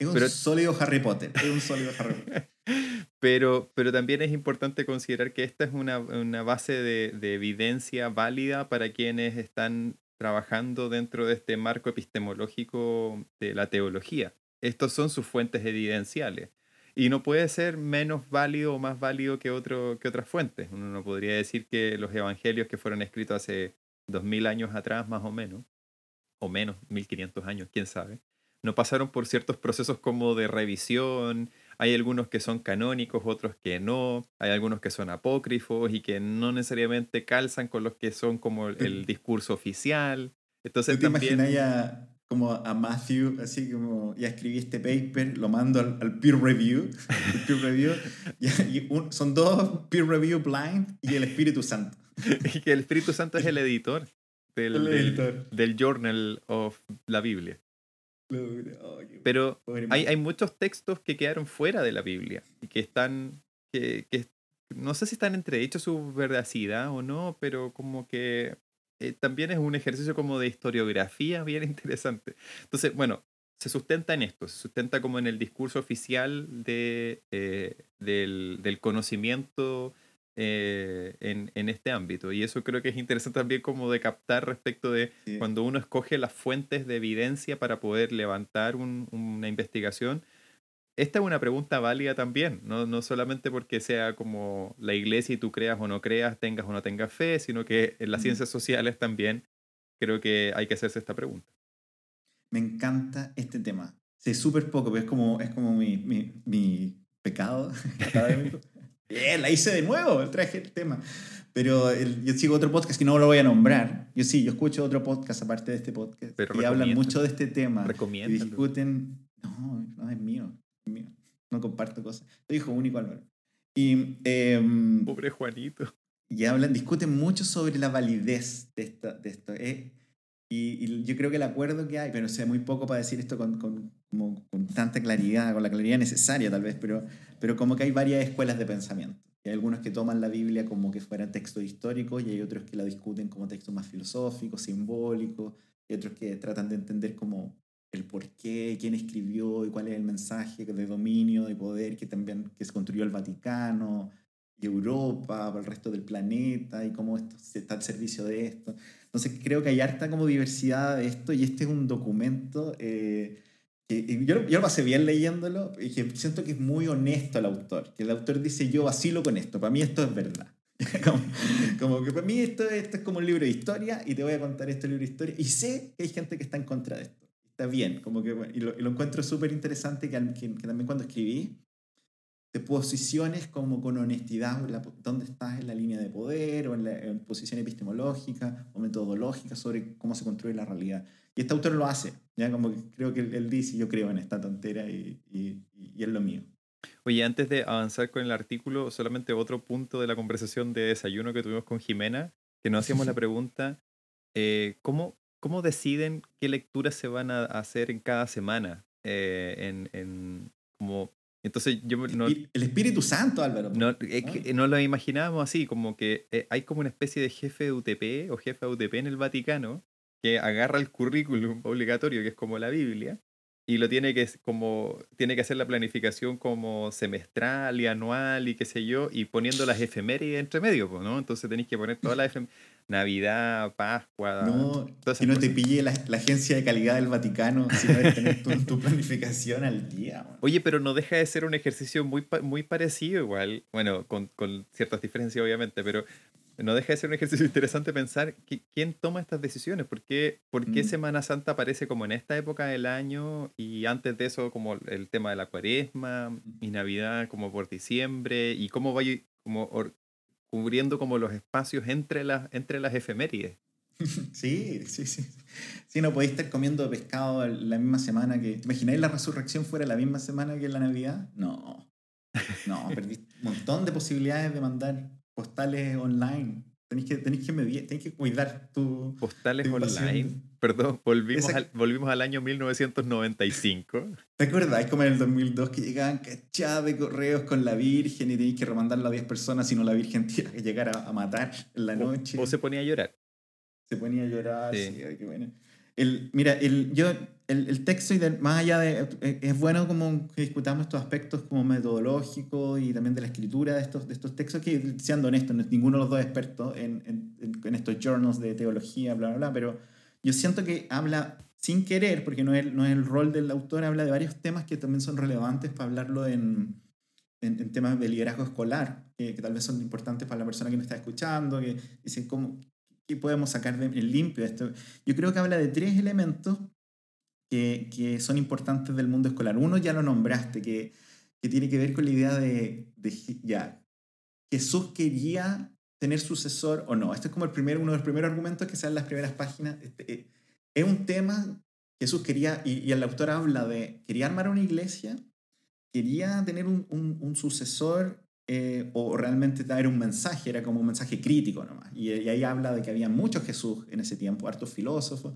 C: Es un sólido Harry Potter. Es un sólido Harry Potter. [LAUGHS]
B: pero, pero también es importante considerar que esta es una, una base de, de, evidencia válida para quienes están trabajando dentro de este marco epistemológico de la teología. Estos son sus fuentes evidenciales. Y no puede ser menos válido o más válido que, otro, que otras fuentes. Uno no podría decir que los evangelios que fueron escritos hace 2000 años atrás, más o menos, o menos, 1500 años, quién sabe, no pasaron por ciertos procesos como de revisión. Hay algunos que son canónicos, otros que no. Hay algunos que son apócrifos y que no necesariamente calzan con los que son como el, discurso oficial. Entonces
C: ¿Tú te imaginas ya como a Matthew, así como ya escribí este paper, lo mando al, peer review, [LAUGHS] peer review y son dos peer review blind y el Espíritu Santo. [LAUGHS]
B: y que el Espíritu Santo es el editor del, el editor. del, del journal of la Biblia. Pero hay, hay, muchos textos que quedaron fuera de la Biblia y que están, que, que no sé si están entredichos su veracidad o no, pero como que eh, también es un ejercicio como de historiografía bien [LAUGHS] interesante. Entonces, bueno, se sustenta en esto, se sustenta como en el discurso oficial de, del, del, conocimiento en, en, este ámbito. Y eso creo que es interesante también como de captar respecto de cuando uno escoge las fuentes de evidencia para poder levantar una investigación. Esta es una pregunta válida también, ¿no? no solamente porque sea como la iglesia y tú creas o no creas, tengas o no tengas fe, sino que en las ciencias sociales también creo que hay que hacerse esta pregunta.
C: Me encanta este tema. Sé súper poco, pero es como, es como mi, mi, mi pecado [LAUGHS] [LAUGHS] Bien, la hice de nuevo, traje el tema. Pero yo sigo otro podcast que no lo voy a nombrar. Yo sí, yo escucho otro podcast aparte de este podcast. Pero y hablan mucho de este tema.
B: Recomiendo.
C: Y discuten. No, no es mío. No comparto cosas. Soy hijo único, Álvaro. Y, eh,
B: Pobre Juanito.
C: Y hablan, discuten mucho sobre la validez de, esta, de esto. Eh, y, yo creo que el acuerdo que hay, pero sé muy poco para decir esto con, con, con, tanta claridad, con la claridad necesaria tal vez, pero, pero como que hay varias escuelas de pensamiento. hay algunos que toman la Biblia como que fuera texto histórico y hay otros que la discuten como texto más filosófico, simbólico, y otros que tratan de entender como el por qué, quién escribió y cuál es el mensaje de dominio, de poder que también que se construyó el Vaticano, y Europa, para el resto del planeta y cómo esto, está al servicio de esto. Entonces creo que hay harta como diversidad de esto y este es un documento eh, que yo, yo, lo pasé bien leyéndolo y que siento que es muy honesto el autor, que el autor dice yo vacilo con esto, para mí esto es verdad. [LAUGHS] como, como, que para mí esto, esto es como un libro de historia y te voy a contar este libro de historia y sé que hay gente que está en contra de esto. Está bien, como que, y, lo, lo encuentro súper interesante que, que, que también cuando escribí, te posiciones como con honestidad dónde estás en la línea de poder o en la posición epistemológica o metodológica sobre cómo se construye la realidad. Y este autor lo hace, ya como que creo que él, dice, yo creo en esta tontera y, y, y, es lo mío.
B: Oye, antes de avanzar con el artículo, solamente otro punto de la conversación de desayuno que tuvimos con Jimena, que nos hacíamos la [LAUGHS] pregunta, eh, ¿cómo, ¿cómo deciden qué lecturas se van a hacer en cada semana? Eh, en, en, como entonces yo
C: no, el Espíritu Santo, Álvaro.
B: No, no lo imaginábamos así, como que eh, hay como una especie de jefe de UTP o jefe de UTP en el Vaticano que agarra el currículum obligatorio, que es como la Biblia, y lo tiene que como tiene que hacer la planificación como semestral y anual y qué sé yo, y poniendo las efemérides entre medio, ¿no? Entonces tenéis que poner todas las [LAUGHS] efemérides Navidad, Pascua.
C: No, si no te pille la, agencia de calidad del Vaticano, si no tener tu, planificación al día.
B: Oye, pero no deja de ser un ejercicio muy, muy parecido igual, bueno, con, con ciertas diferencias obviamente, pero no deja de ser un ejercicio [LAUGHS] interesante pensar quién toma estas decisiones, por qué, por qué mm. Semana Santa aparece como en esta época del año y antes de eso como el tema de la cuaresma mm. y Navidad como por diciembre y cómo va como cubriendo como los espacios entre las, entre las efemérides. [LAUGHS]
C: Sí, sí, sí. Sí, no podéis estar comiendo pescado la misma semana que... ¿Te imagináis la resurrección fuera la misma semana que la Navidad? No. No, [LAUGHS] perdiste un montón de posibilidades de mandar postales online. Tenéis que, tenéis que medir, tenéis que cuidar tu.
B: Postales online. Perdón, volvimos, al, volvimos al año 1995.
C: ¿Te acuerdas? Como en el 2002 que llegaban cachadas de correos con la Virgen y tenías que remandarla a 10 personas, si no la Virgen [LAUGHS] tenía que llegar a, matar en la noche.
B: O, se ponía a llorar.
C: Se ponía a llorar, sí, qué bueno. El, mira, el, yo, el, el texto, y más allá de. Eh, es bueno como que discutamos estos aspectos como metodológicos y también de la escritura de estos, de estos textos, que, siendo honesto, ninguno de los dos expertos en, en, en, estos journals de teología, bla, bla, bla, pero yo siento que habla sin querer, porque no es, no es el rol del autor, habla de varios temas que también son relevantes para hablarlo en, en, temas de liderazgo escolar, que, que, tal vez son importantes para la persona que me está escuchando, que dicen cómo, ¿Qué podemos sacar de limpio esto? Yo creo que habla de tres elementos que, que, son importantes del mundo escolar. Uno ya lo nombraste, que, que tiene que ver con la idea de, ya, Jesús quería tener sucesor o no. Este es como el primer, uno de los primeros argumentos que salen en las primeras páginas. Este, eh, es un tema, Jesús quería, y, y, el autor habla de, quería armar una iglesia, quería tener un, un sucesor eh, o realmente dar un mensaje, era como un mensaje crítico nomás. Y, y, ahí habla de que había muchos Jesús en ese tiempo, hartos filósofos,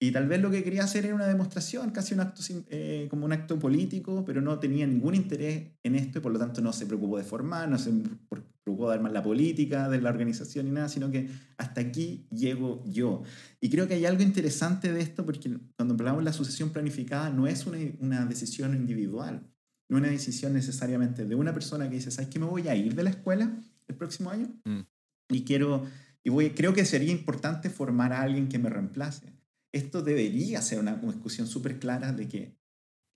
C: y tal vez lo que quería hacer era una demostración, casi un acto, eh, como un acto político, pero no tenía ningún interés en esto y por lo tanto no se preocupó de formar, no se preocupado de armar la política de la organización ni nada, sino que hasta aquí llego yo. Y creo que hay algo interesante de esto porque cuando hablamos de la sucesión planificada no es una, una decisión individual, no es una decisión necesariamente de una persona que dice, ¿sabes qué me voy a ir de la escuela el próximo año?
B: Mm.
C: Y quiero, y voy, creo que sería importante formar a alguien que me reemplace. Esto debería ser una discusión súper clara de que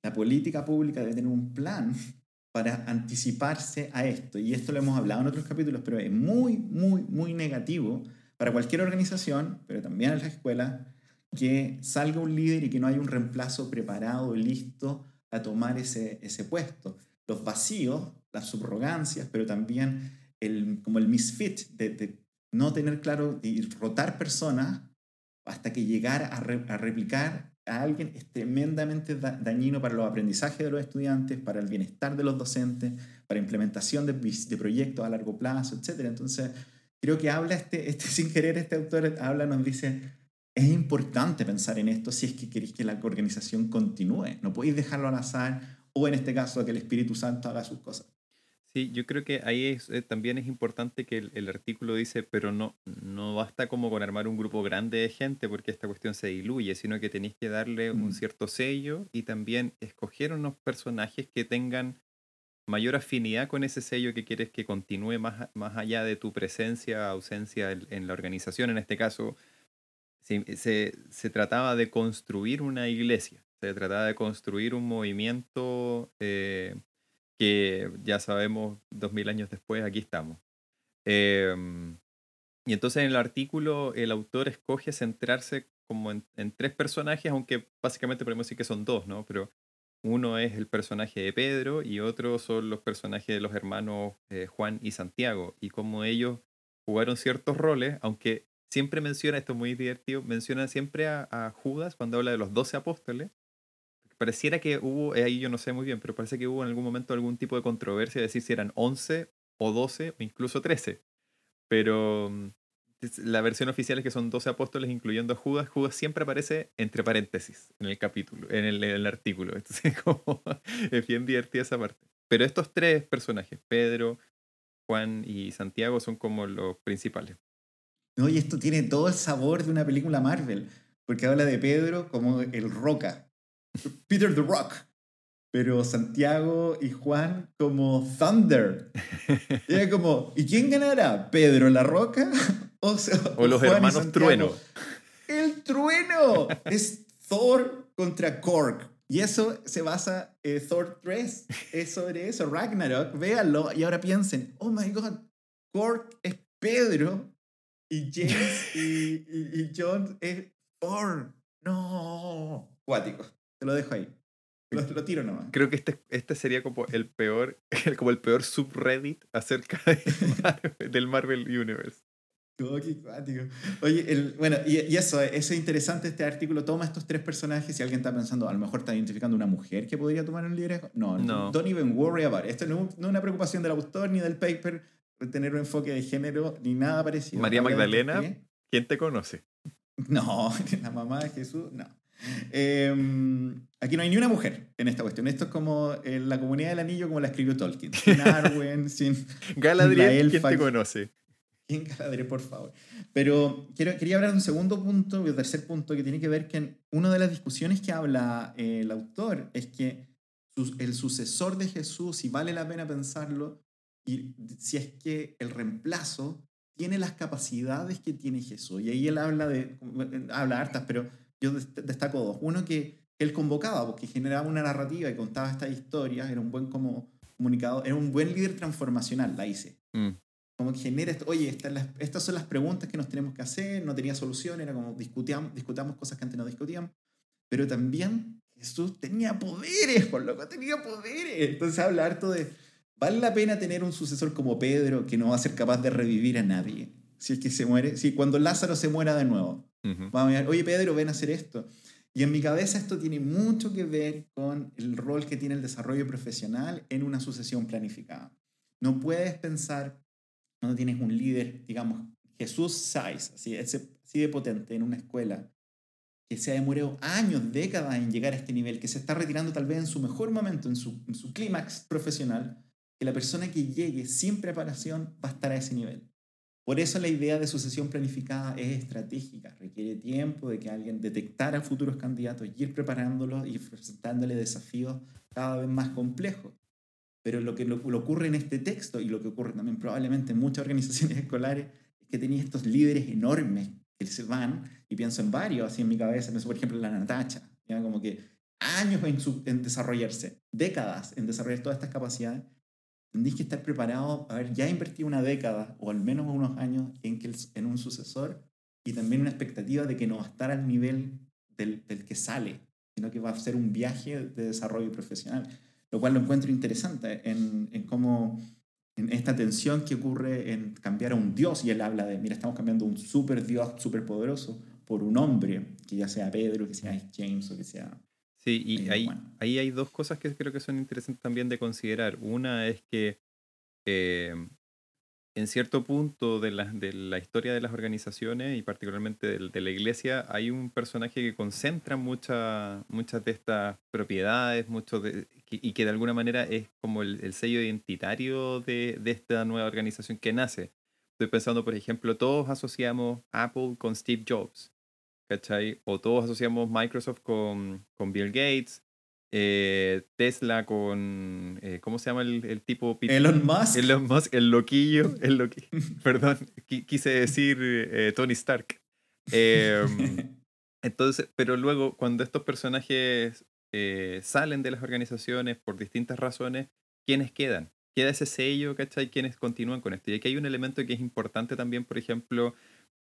C: la política pública debe tener un plan [LAUGHS] para anticiparse a esto. Y esto lo hemos hablado en otros capítulos, pero es muy, muy, muy negativo para cualquier organización, pero también en las escuelas, que salga un líder y que no haya un reemplazo preparado, listo a tomar ese, ese puesto. Los vacíos, las subrogancias, pero también el, como el misfit de, de no tener claro y rotar personas hasta que llegar a, re, a replicar a alguien es tremendamente dañino para los aprendizajes de los estudiantes, para el bienestar de los docentes, para implementación de, de proyectos a largo plazo, etc. Entonces, creo que habla este, este, [LAUGHS] sin querer, este autor habla, nos dice, es importante pensar en esto si es que queréis que la organización continúe. No podéis dejarlo al azar o en este caso que el Espíritu Santo haga sus cosas.
B: Sí, yo creo que ahí es, eh, también es importante que el, el, artículo dice, pero no, no basta como con armar un grupo grande de gente porque esta cuestión se diluye, sino que tenéis que darle mm. un cierto sello y también escoger unos personajes que tengan mayor afinidad con ese sello que quieres que continúe más, más allá de tu presencia, ausencia en, en la organización. En este caso, se, se, se, trataba de construir una iglesia, se trataba de construir un movimiento... Eh, que ya sabemos, dos mil años después, aquí estamos. Em, y entonces en el artículo el autor escoge centrarse como en, tres personajes, aunque básicamente podemos decir que son dos, ¿no? Pero uno es el personaje de Pedro y otro son los personajes de los hermanos eh, Juan y Santiago, y cómo ellos jugaron ciertos roles, aunque siempre menciona, esto es muy divertido, menciona siempre a, Judas cuando habla de los doce apóstoles, pareciera que hubo, eh, ahí yo no sé muy bien, pero parece que hubo en algún momento algún tipo de controversia de decir si eran 11 o 12 o incluso 13. Pero mm, la versión oficial es que son 12 apóstoles incluyendo a Judas. Judas siempre aparece entre paréntesis en el capítulo, en el, en el artículo. [LAUGHS] Entonces como, es bien divertida esa parte. Pero estos tres personajes, Pedro, Juan y Santiago, son como los principales.
C: No, y esto tiene todo el sabor de una película Marvel, porque habla de Pedro como el roca, Peter the Rock. Pero Santiago y Juan como Thunder. Y como, ¿y quién ganará? ¿Pedro la Roca? [LAUGHS]
B: O, o los hermanos Trueno.
C: ¡El Trueno! [LAUGHS] es Thor contra Korg. Y eso se basa en Thor 3. Es sobre eso, Ragnarok. Véanlo y ahora piensen, oh my god, Korg es Pedro y James y, y, y John es Thor. No. Cuático. Te lo dejo ahí. Lo, lo, tiro nomás.
B: Creo que este, este sería como el peor, [LAUGHS] como el peor subreddit acerca de Marvel, del Marvel Universe.
C: Oh, qué cuático. Oye, el, bueno, y, y, eso, eso es interesante este artículo. Toma estos tres personajes y alguien está pensando, a lo mejor está identificando una mujer que podría tomar un liderazgo. No, no. Don't even worry about it. Esto no, no es una preocupación del autor ni del paper tener un enfoque de género ni nada parecido.
B: María Magdalena, ¿quién te conoce? [LAUGHS]
C: No, [LAUGHS] la mamá de Jesús, no. Eh, aquí no hay ni una mujer en esta cuestión. Esto es como eh, la comunidad del anillo como la escribió Tolkien. Sin [LAUGHS] Arwen, sin...
B: Galadriel, ¿quién te conoce?
C: ¿Quién Galadriel, por favor? Pero quiero, quería hablar de un segundo punto, un tercer punto, que tiene que ver que una de las discusiones que habla eh, el autor es que el sucesor de Jesús, si vale la pena pensarlo, y si es que el reemplazo tiene las capacidades que tiene Jesús. Y ahí él habla de, habla hartas, pero yo destaco dos. Uno que él convocaba, porque generaba una narrativa y contaba estas historias, era un buen como comunicador, era un buen líder transformacional, la hice. Mm. Como que genera oye, estas, las, estas, son las preguntas que nos tenemos que hacer, no tenía solución, era como discutíamos, discutamos cosas que antes no discutíamos, pero también Jesús tenía poderes, por loco, tenía poderes. Entonces habla harto de, vale la pena tener un sucesor como Pedro que no va a ser capaz de revivir a nadie. Si es que se muere, si cuando Lázaro se muera de nuevo, Vamos a oye Pedro, ven a hacer esto. Y en mi cabeza esto tiene mucho que ver con el rol que tiene el desarrollo profesional en una sucesión planificada. No puedes pensar, cuando tienes un líder, digamos, Jesús Size, así, así de potente en una escuela, que se ha demorado años, décadas en llegar a este nivel, que se está retirando tal vez en su mejor momento, en su, en su clímax profesional, que la persona que llegue sin preparación va a estar a ese nivel. Por eso la idea de sucesión planificada es estratégica, requiere tiempo de que alguien detectara futuros candidatos y ir preparándolos y presentándole desafíos cada vez más complejos. Pero lo que lo, ocurre en este texto y lo que ocurre también probablemente en muchas organizaciones [LAUGHS] escolares es que tenía estos líderes enormes que se van, y pienso en varios, así en mi cabeza, pienso por ejemplo en la Natacha, ¿ya? como que años en, en desarrollarse, décadas en desarrollar todas estas capacidades, tendréis que estar preparado a ver, ya invertido una década o al menos unos años en, en un sucesor y también una expectativa de que no va a estar al nivel del, del, que sale, sino que va a ser un viaje de desarrollo profesional, lo cual lo encuentro interesante en, en cómo en esta tensión que ocurre en cambiar a un dios y él habla de, mira, estamos cambiando un super dios super poderoso por un hombre, que ya sea Pedro, que sea James o que sea
B: Sí, y ahí, ahí hay dos cosas que creo que son interesantes también de considerar. Una es que em, en cierto punto de la, de la historia de las organizaciones y particularmente de, la iglesia hay un personaje que concentra muchas de estas propiedades mucho de, y que de alguna manera es como el, sello identitario de, de, esta nueva organización que nace. Estoy pensando, por ejemplo, todos asociamos Apple con Steve Jobs. ¿Cachai? O todos asociamos Microsoft con, con Bill Gates, eh, Tesla con, eh, ¿cómo se llama el, el, tipo?
C: Elon Musk.
B: Elon Musk, el loquillo, el loquillo. [LAUGHS] Perdón, quise decir eh, Tony Stark. Em, [LAUGHS] entonces, pero luego cuando estos personajes salen de las organizaciones por distintas razones, ¿quiénes quedan? Queda ese sello, ¿cachai? ¿Quiénes continúan con esto? Y aquí hay un elemento que es importante también, por ejemplo,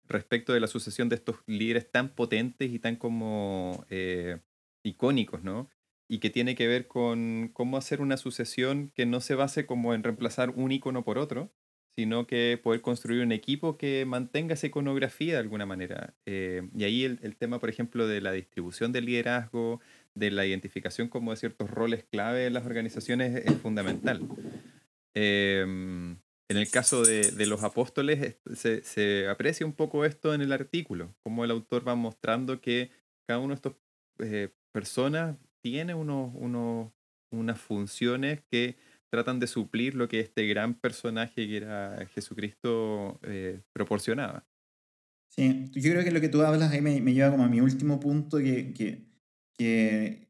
B: respecto de la sucesión de estos líderes tan potentes y tan como eh, icónicos, ¿no? Y que tiene que ver con cómo hacer una sucesión que no se base como en reemplazar un icono por otro, sino que poder construir un equipo que mantenga esa iconografía de alguna manera. Eh, y ahí el, tema, por ejemplo, de la distribución del liderazgo, de la identificación como de ciertos roles clave en las organizaciones es fundamental. Eh, en el caso de, de los apóstoles se, se, aprecia un poco esto en el artículo, como el autor va mostrando que cada uno de estos eh, personas tiene unos, unos, unas funciones que tratan de suplir lo que este gran personaje que era Jesucristo eh, proporcionaba.
C: Sí, yo creo que lo que tú hablas ahí me, me lleva como a mi último punto, que, que, que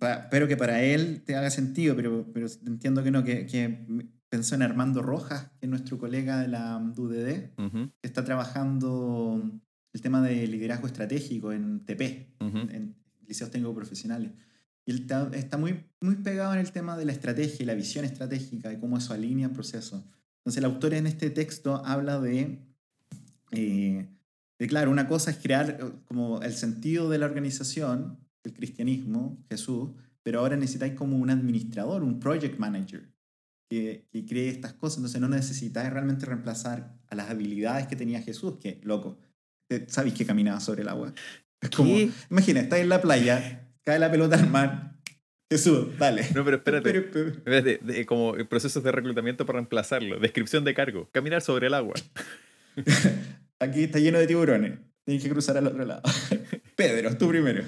C: espero que para él te haga sentido, pero, pero entiendo que no, que, que pensó en Armando Rojas, que es nuestro colega de la UDD, que está trabajando el tema de liderazgo estratégico en TP, en liceos técnicos profesionales. Y él está, muy, muy pegado en el tema de la estrategia y la visión estratégica, de cómo eso alinea el proceso. Entonces el autor en este texto habla de, eh, de, claro, una cosa es crear eh, como el sentido de la organización, el cristianismo, Jesús, pero ahora necesitáis como un administrador, un project manager, que, cree estas cosas. Entonces no necesitas realmente reemplazar a las habilidades que tenía Jesús, que, loco, sabéis que caminaba sobre el agua. Es como, imagina, estás en la playa, cae la pelota al mar. Jesús, dale.
B: No, pero espérate. espérate como procesos de reclutamiento para reemplazarlo. Descripción de cargo. Caminar sobre el agua. [LAUGHS]
C: Aquí está lleno de tiburones. Tienes que cruzar al otro lado. [LAUGHS] Pedro, tú primero.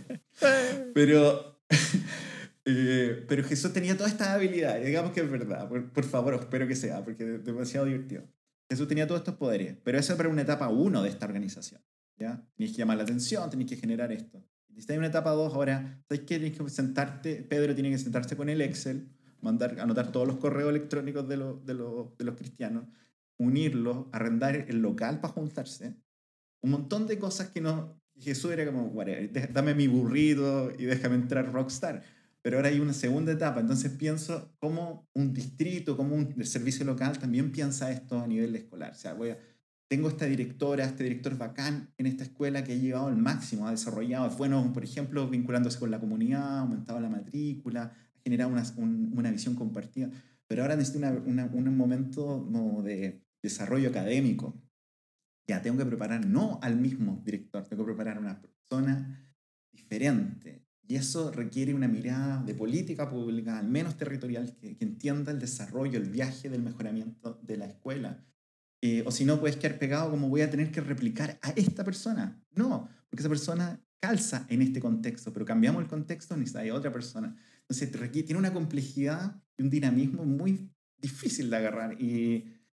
C: [LAUGHS] Pero eh, pero Jesús tenía todas estas habilidades, digamos que es verdad, por, favor, espero que sea, porque es demasiado divertido. Jesús tenía todos estos poderes, pero eso para una etapa 1 de esta organización. ¿ya? Tenéis que llamar la atención, tenéis que generar esto. Si estáis en una etapa 2, ahora, ¿sabes qué? Tienes que sentarte, Pedro tiene que sentarse con el Excel, mandar, anotar todos los correos electrónicos de, de, de los cristianos, unirlos, arrendar el local para juntarse. Un montón de cosas que no. Jesús era como, dame mi burrito y déjame entrar rockstar pero ahora hay una segunda etapa. Entonces pienso cómo un distrito, como un servicio local también piensa esto a nivel escolar. O sea, voy a, tengo esta directora, este director bacán en esta escuela que ha llevado al máximo, ha desarrollado, es bueno, por ejemplo, vinculándose con la comunidad, ha aumentado la matrícula, ha generado una, una visión compartida. Pero ahora necesito una, un momento de desarrollo académico. Ya tengo que preparar no al mismo director, tengo que preparar a una persona diferente, y eso requiere una mirada de política pública, al menos territorial, que, entienda el desarrollo, el viaje del mejoramiento de la escuela. Eh, o si no, puedes quedar pegado como voy a tener que replicar a esta persona. No, porque esa persona calza en este contexto, pero cambiamos el contexto, necesita otra persona. Entonces tiene una complejidad y un dinamismo muy difícil de agarrar.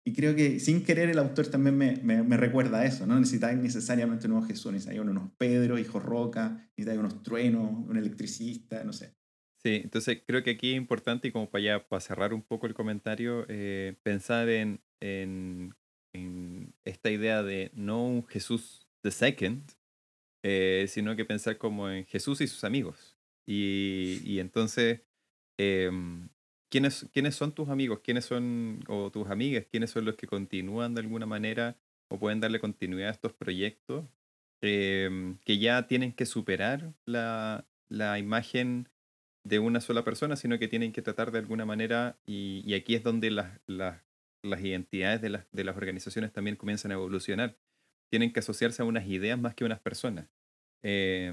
C: Y creo que sin querer el autor también me, me, me recuerda a eso. No necesitáis necesariamente un nuevo Jesús, necesitáis unos Pedro, hijo Roca, necesitáis unos truenos, un electricista, no sé.
B: Sí, entonces creo que aquí es importante y como para ya para cerrar un poco el comentario, eh, pensar en, en, en, esta idea de no un Jesús the second, eh, sino que pensar como en Jesús y sus amigos. Y, y entonces, eh, ¿quiénes, ¿quiénes son tus amigos? ¿Quiénes son, o tus amigas? ¿Quiénes son los que continúan de alguna manera o pueden darle continuidad a estos proyectos eh, que ya tienen que superar la, la imagen de una sola persona, sino que tienen que tratar de alguna manera, y, y aquí es donde las, las, las identidades de las, de las organizaciones también comienzan a evolucionar. Tienen que asociarse a unas ideas más que a unas personas. Eh,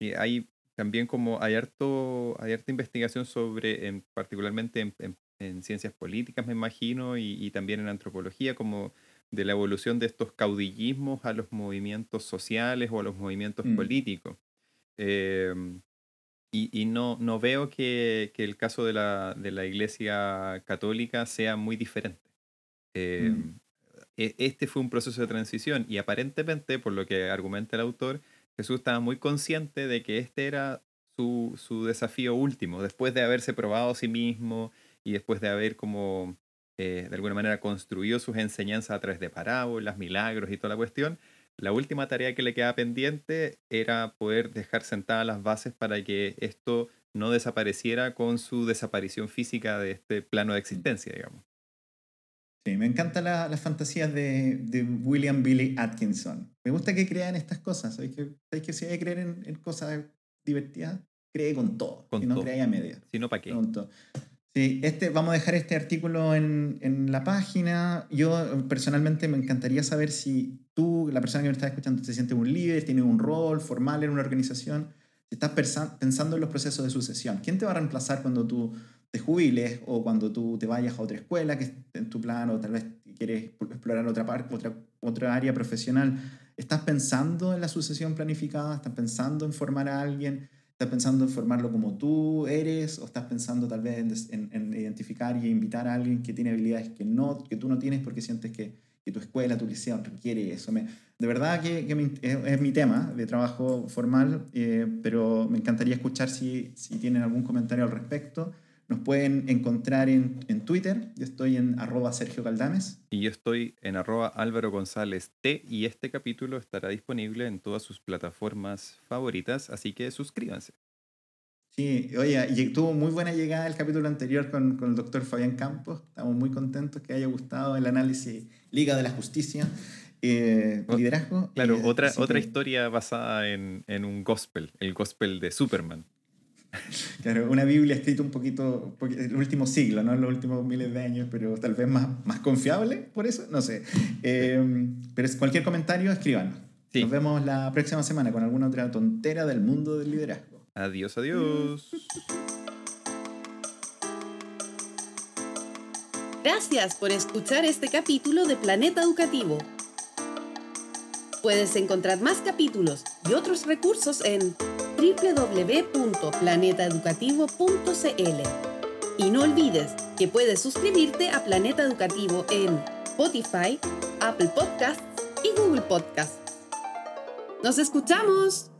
B: y hay también como hay, harto, hay harta investigación sobre, en, particularmente en, en, en, ciencias políticas, me imagino, y, y, también en antropología, como de la evolución de estos caudillismos a los movimientos sociales o a los movimientos mm. políticos. Eh, y, y no, no, veo que, que, el caso de la, de la Iglesia Católica sea muy diferente. Eh, mm. Este fue un proceso de transición y aparentemente, por lo que argumenta el autor, Jesús estaba muy consciente de que este era su, su desafío último, después de haberse probado a sí mismo y después de haber como eh, de alguna manera construido sus enseñanzas a través de parábolas, milagros y toda la cuestión, la última tarea que le quedaba pendiente era poder dejar sentadas las bases para que esto no desapareciera con su desaparición física de este plano de existencia, digamos.
C: Sí, me encantan la, las fantasías de, de, William Billy Atkinson. Me gusta que crean estas cosas. ¿Sabes que, ¿sabes que si hay que creer en, en, cosas divertidas? Cree con todo.
B: Con
C: y no crea a media.
B: Si no, ¿para qué?
C: Con todo. Sí, este, vamos a dejar este artículo en, en, la página. Yo personalmente me encantaría saber si tú, la persona que me está escuchando, te sientes un líder, tienes un rol formal en una organización, si estás pensando en los procesos de sucesión. ¿Quién te va a reemplazar cuando tú te jubiles o cuando tú te vayas a otra escuela que esté en tu plan o tal vez quieres explorar otra, parte, otra, otra área profesional? ¿Estás pensando en la sucesión planificada? ¿Estás pensando en formar a alguien? ¿Estás pensando en formarlo como tú eres? ¿O estás pensando tal vez en, en, identificar y invitar a alguien que tiene habilidades que, no, que tú no tienes porque sientes que, que tu escuela, tu liceo requiere eso? De verdad que, es, es, mi tema de trabajo formal, eh, pero me encantaría escuchar si, si tienen algún comentario al respecto. Nos pueden encontrar en, en, Twitter. Yo estoy en arroba Sergio Caldames.
B: Y yo estoy en arroba Álvaro González T. Y este capítulo estará disponible en todas sus plataformas favoritas, así que suscríbanse.
C: Sí, oye, tuvo muy buena llegada el capítulo anterior con, con el doctor Fabián Campos. Estamos muy contentos que haya gustado el análisis Liga de la Justicia. Eh, liderazgo.
B: Claro, eh, otra, otra que... historia basada en, en un gospel, el gospel de Superman. [LAUGHS]
C: Claro, una Biblia escrita un poquito, el último siglo, no en los últimos miles de años, pero tal vez más, más confiable por eso, no sé. Eh, pero cualquier comentario, escríbanos. Sí. Nos vemos la próxima semana con alguna otra tontera del mundo del liderazgo.
B: Adiós, adiós.
A: Gracias por escuchar este capítulo de Planeta Educativo. Puedes encontrar más capítulos y otros recursos en www.planetaeducativo.cl. Y no olvides que puedes suscribirte a Planeta Educativo en Spotify, Apple Podcasts y Google Podcasts. ¡Nos escuchamos!